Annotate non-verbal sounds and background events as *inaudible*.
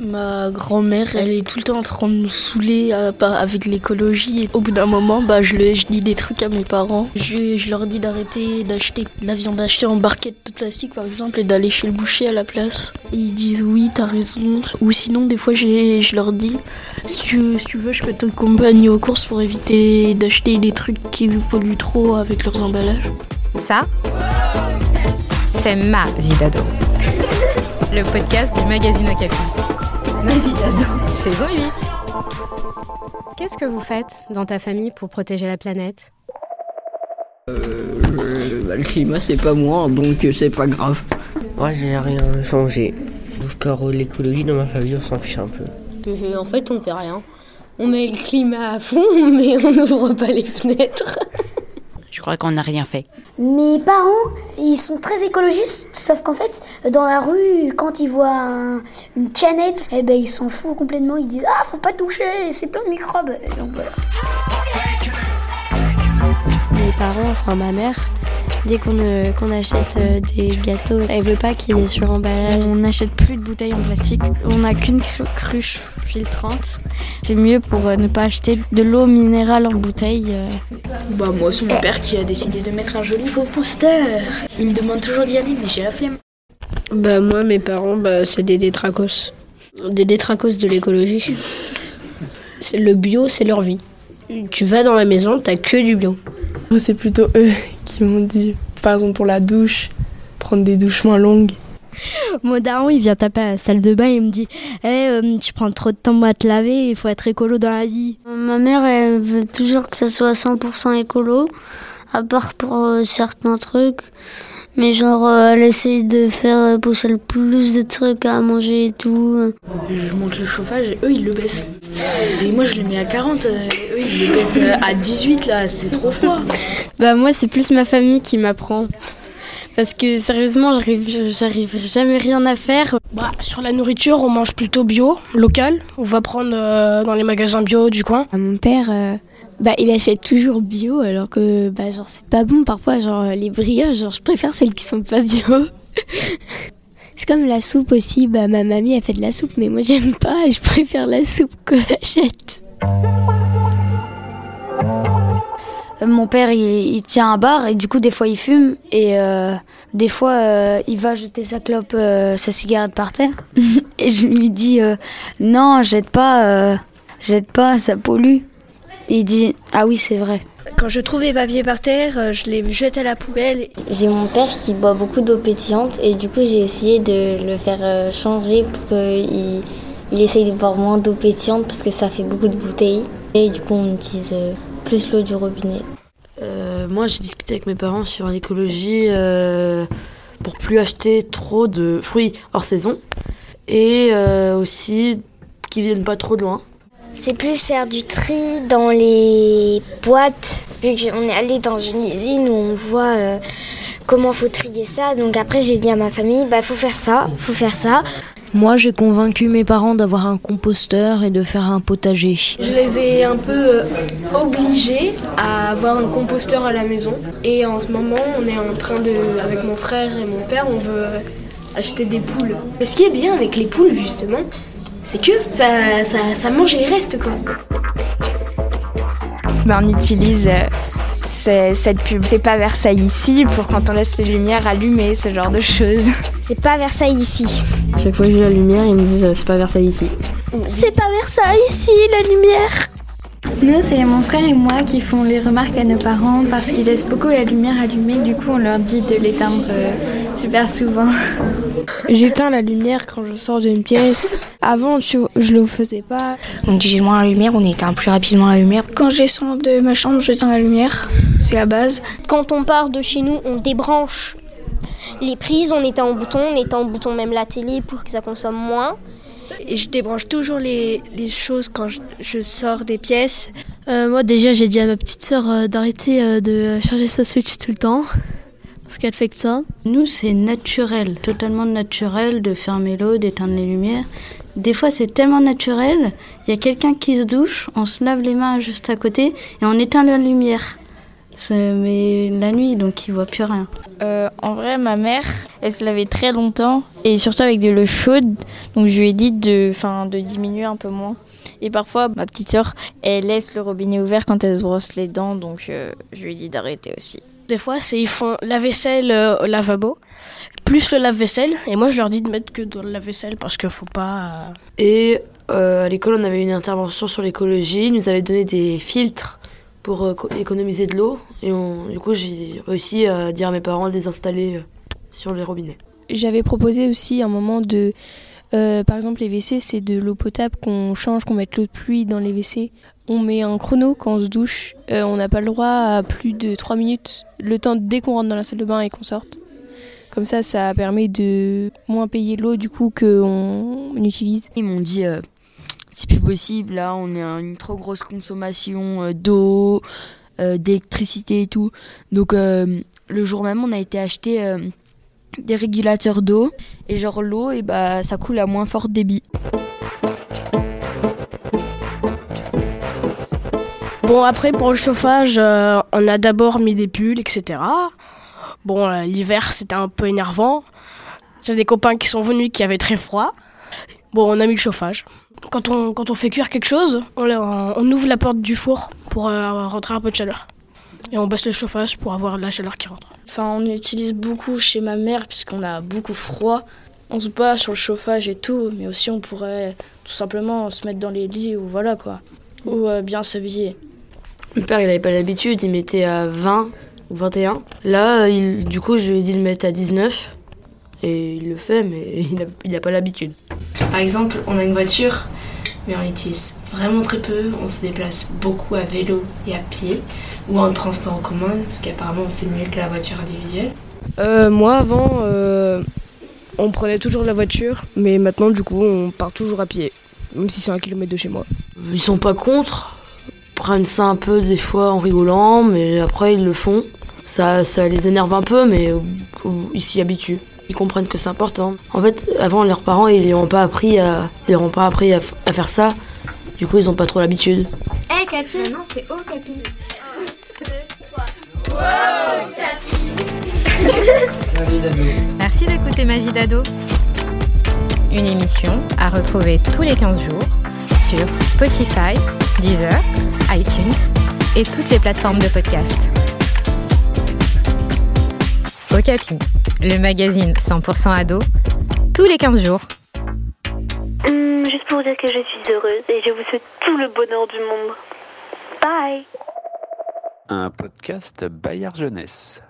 Ma grand-mère, elle est tout le temps en train de nous saouler euh, avec l'écologie. Au bout d'un moment, bah, je, je, dis des trucs à mes parents. Je, leur dis d'arrêter d'acheter de la viande achetée en barquette de plastique, par exemple, et d'aller chez le boucher à la place. Et ils disent oui, t'as raison. Ou sinon, des fois, je leur dis si tu, si tu veux, je peux t'accompagner aux courses pour éviter d'acheter des trucs qui polluent trop avec leurs emballages. Ça, c'est ma vie d'ado. Le podcast du magazine Okapi. Saison 8. Qu'est-ce que vous faites dans ta famille pour protéger la planète? Euh, Le climat, c'est pas moi, donc c'est pas grave. Moi, j'ai rien changé. Car l'écologie dans ma famille, on s'en fiche un peu. Mais en fait, on fait rien. On met le climat à fond, *laughs* mais on n'ouvre pas les fenêtres. Je crois qu'on n'a rien fait? Mes parents, ils sont très écologistes, sauf qu'en fait, dans la rue, quand ils voient une canette, eh ben, ils s'en foutent complètement. Ils disent Ah, faut pas toucher, c'est plein de microbes. donc voilà. Mes parents, enfin ma mère, dès qu'on euh, achète euh, des gâteaux, elle veut pas qu'il y ait sur emballage. On n'achète plus de bouteilles en plastique. On n'a qu'une cruche filtrante. C'est mieux pour euh, ne pas acheter de l'eau minérale en bouteille. Bah moi c'est mon père qui a décidé de mettre un joli composteur. Il me demande toujours d'y aller mais j'ai la flemme. Bah moi mes parents bah, c'est des détracos. Des détracos de l'écologie. Le bio c'est leur vie. Tu vas dans la maison, t'as que du bio. C'est plutôt eux qui m'ont dit, par exemple pour la douche, prendre des douches moins longues. *laughs* Mon daron, il vient taper à la salle de bain et il me dit hey, eh, Tu prends trop de temps à te laver, il faut être écolo dans la vie. Ma mère, elle veut toujours que ça soit 100% écolo, à part pour euh, certains trucs. Mais genre, euh, elle essaye de faire pousser le plus de trucs à manger et tout. Je monte le chauffage et eux, ils le baissent. Et moi, je le mets à 40. eux, ils le baissent à 18, là. C'est trop froid. Bah, moi, c'est plus ma famille qui m'apprend. Parce que sérieusement, j'arrive jamais rien à faire. Bah, sur la nourriture, on mange plutôt bio, local. On va prendre euh, dans les magasins bio du coin. Mon père, euh, bah, il achète toujours bio, alors que bah, genre c'est pas bon parfois. Genre les brioches, genre je préfère celles qui sont pas bio. *laughs* c'est comme la soupe aussi. Bah, ma mamie a fait de la soupe, mais moi j'aime pas. Je préfère la soupe qu'on achète. Mon père, il, tient un bar et du coup, des fois, il fume et euh, des fois, euh, il va jeter sa clope, sa cigarette par terre. *laughs* et je lui dis non, jette pas, jette pas, ça pollue. Et il dit ah oui, c'est vrai. Quand je trouve les papiers par terre, je les jette à la poubelle. J'ai mon père qui boit beaucoup d'eau pétillante et du coup, j'ai essayé de le faire changer pour qu'il il essaye de boire moins d'eau pétillante parce que ça fait beaucoup de bouteilles. Et du coup, on utilise plus l'eau du robinet. Euh, moi, j'ai discuté avec mes parents sur l'écologie euh, pour plus acheter trop de fruits hors saison et euh, aussi qui viennent pas trop de loin. C'est plus faire du tri dans les boîtes, vu qu'on est allé dans une usine où on voit comment faut trier ça. Donc après, j'ai dit à ma famille, bah faut faire ça, faut faire ça. Moi, j'ai convaincu mes parents d'avoir un composteur et de faire un potager. Je les ai un peu euh, obligés à avoir un composteur à la maison. Et en ce moment, on est en train de, avec mon frère et mon père, on veut acheter des poules. Mais ce qui est bien avec les poules, justement, c'est que ça, ça, mange les restes, quoi. Ben, on utilise euh, cette pub. C'est pas Versailles ici pour quand on laisse les lumières allumées, ce genre de choses. C'est pas Versailles ici. Chaque fois que j'ai la lumière, ils me disent c'est pas Versailles ici. C'est pas Versailles ici, la lumière. Nous, c'est mon frère et moi qui font les remarques à nos parents parce qu'ils laissent beaucoup la lumière allumée. Du coup, on leur dit de l'éteindre euh, super souvent. J'éteins la lumière quand je sors d'une pièce. Avant, je, je le faisais pas. On dit j'ai moins la lumière, on éteint plus rapidement la lumière. Quand je sors de ma chambre, j'éteins la lumière. C'est la base. Quand on part de chez nous, on débranche les prises, on éteint en bouton, on éteint en bouton même la télé pour que ça consomme moins. Et je débranche toujours les, choses quand je, sors des pièces. Euh, moi déjà j'ai dit à ma petite sœur euh, d'arrêter euh, de charger sa Switch tout le temps. Parce qu'elle fait que ça. Nous c'est naturel, totalement naturel de fermer l'eau, d'éteindre les lumières. Des fois c'est tellement naturel, il y a quelqu'un qui se douche, on se lave les mains juste à côté et on éteint la lumière. Mais la nuit, donc il voit plus rien. Euh, en vrai, ma mère, elle se lavait très longtemps et surtout avec de l'eau chaude. Donc je lui ai dit de, fin, de diminuer un peu moins. Et parfois, ma petite soeur, elle laisse le robinet ouvert quand elle se brosse les dents, donc euh, je lui ai dit d'arrêter aussi. Des fois, c'est ils font la vaisselle euh, au lavabo, plus le lave-vaisselle. Et moi, je leur dis de mettre que dans le lave-vaisselle parce qu'il faut pas. Et euh, à l'école, on avait une intervention sur l'écologie. Ils nous avaient donné des filtres pour euh, co- économiser de l'eau. Et on- du coup, j'ai réussi à dire à mes parents de les installer euh, sur les robinets. J'avais proposé aussi un moment de. euh, par exemple, les WC, c'est de l'eau potable qu'on change, qu'on mette l'eau de pluie dans les WC. On met un chrono quand on se douche. Euh, on n'a pas le droit à plus de 3 minutes, le temps dès qu'on rentre dans la salle de bain et qu'on sorte. Comme ça, ça permet de moins payer l'eau du coup qu'on on utilise. Ils m'ont dit euh, c'est plus possible, là on est à une trop grosse consommation euh, d'eau, euh, d'électricité et tout. Donc euh, le jour même on a été acheter des régulateurs d'eau et genre l'eau et bah ça coule à moins fort débit. Bon, après, pour le chauffage, on a d'abord mis des pulls, etc. Bon, l'hiver, c'était un peu énervant. J'ai des copains qui sont venus qui avaient très froid. Bon, on a mis le chauffage. Quand on, quand on fait cuire quelque chose, on, ouvre la porte du four pour euh, rentrer un peu de chaleur. Et on baisse le chauffage pour avoir de la chaleur qui rentre. Enfin, on utilise beaucoup chez ma mère puisqu'on a beaucoup froid. On se bat sur le chauffage et tout, mais aussi on pourrait tout simplement se mettre dans les lits ou voilà quoi. Ou euh, bien s'habiller. Mon père, il avait pas l'habitude, il mettait à 20 ou 21. Là, il, du coup, je lui ai dit de le mettre à 19. Et il le fait, mais *laughs* il a, il a pas l'habitude. Par exemple, on a une voiture, mais on l'utilise vraiment très peu. On se déplace beaucoup à vélo et à pied ou en transport en commun, ce qui apparemment c'est mieux que la voiture individuelle. Euh, moi, avant, euh, on prenait toujours la voiture, mais maintenant, du coup, on part toujours à pied, même si c'est un kilomètre de chez moi. Ils sont pas contre. Ils prennent ça un peu des fois en rigolant, mais après ils le font. Ça, ça les énerve un peu, mais euh, ils s'y habituent. Ils comprennent que c'est important. En fait, avant, leurs parents, ils leur ont pas appris à, ils leur ont pas appris à, faire ça. Du coup, ils ont pas trop l'habitude. Eh, Capi Non, c'est Oh, Capi. Merci d'écouter Ma vie d'ado. Une émission à retrouver tous les 15 jours sur Spotify, Deezer, iTunes et toutes les plateformes de podcast. Okapi, le magazine 100% ado, tous les 15 jours. Hum, juste pour vous dire que je suis heureuse et je vous souhaite tout le bonheur du monde. Bye Un podcast Bayard Jeunesse.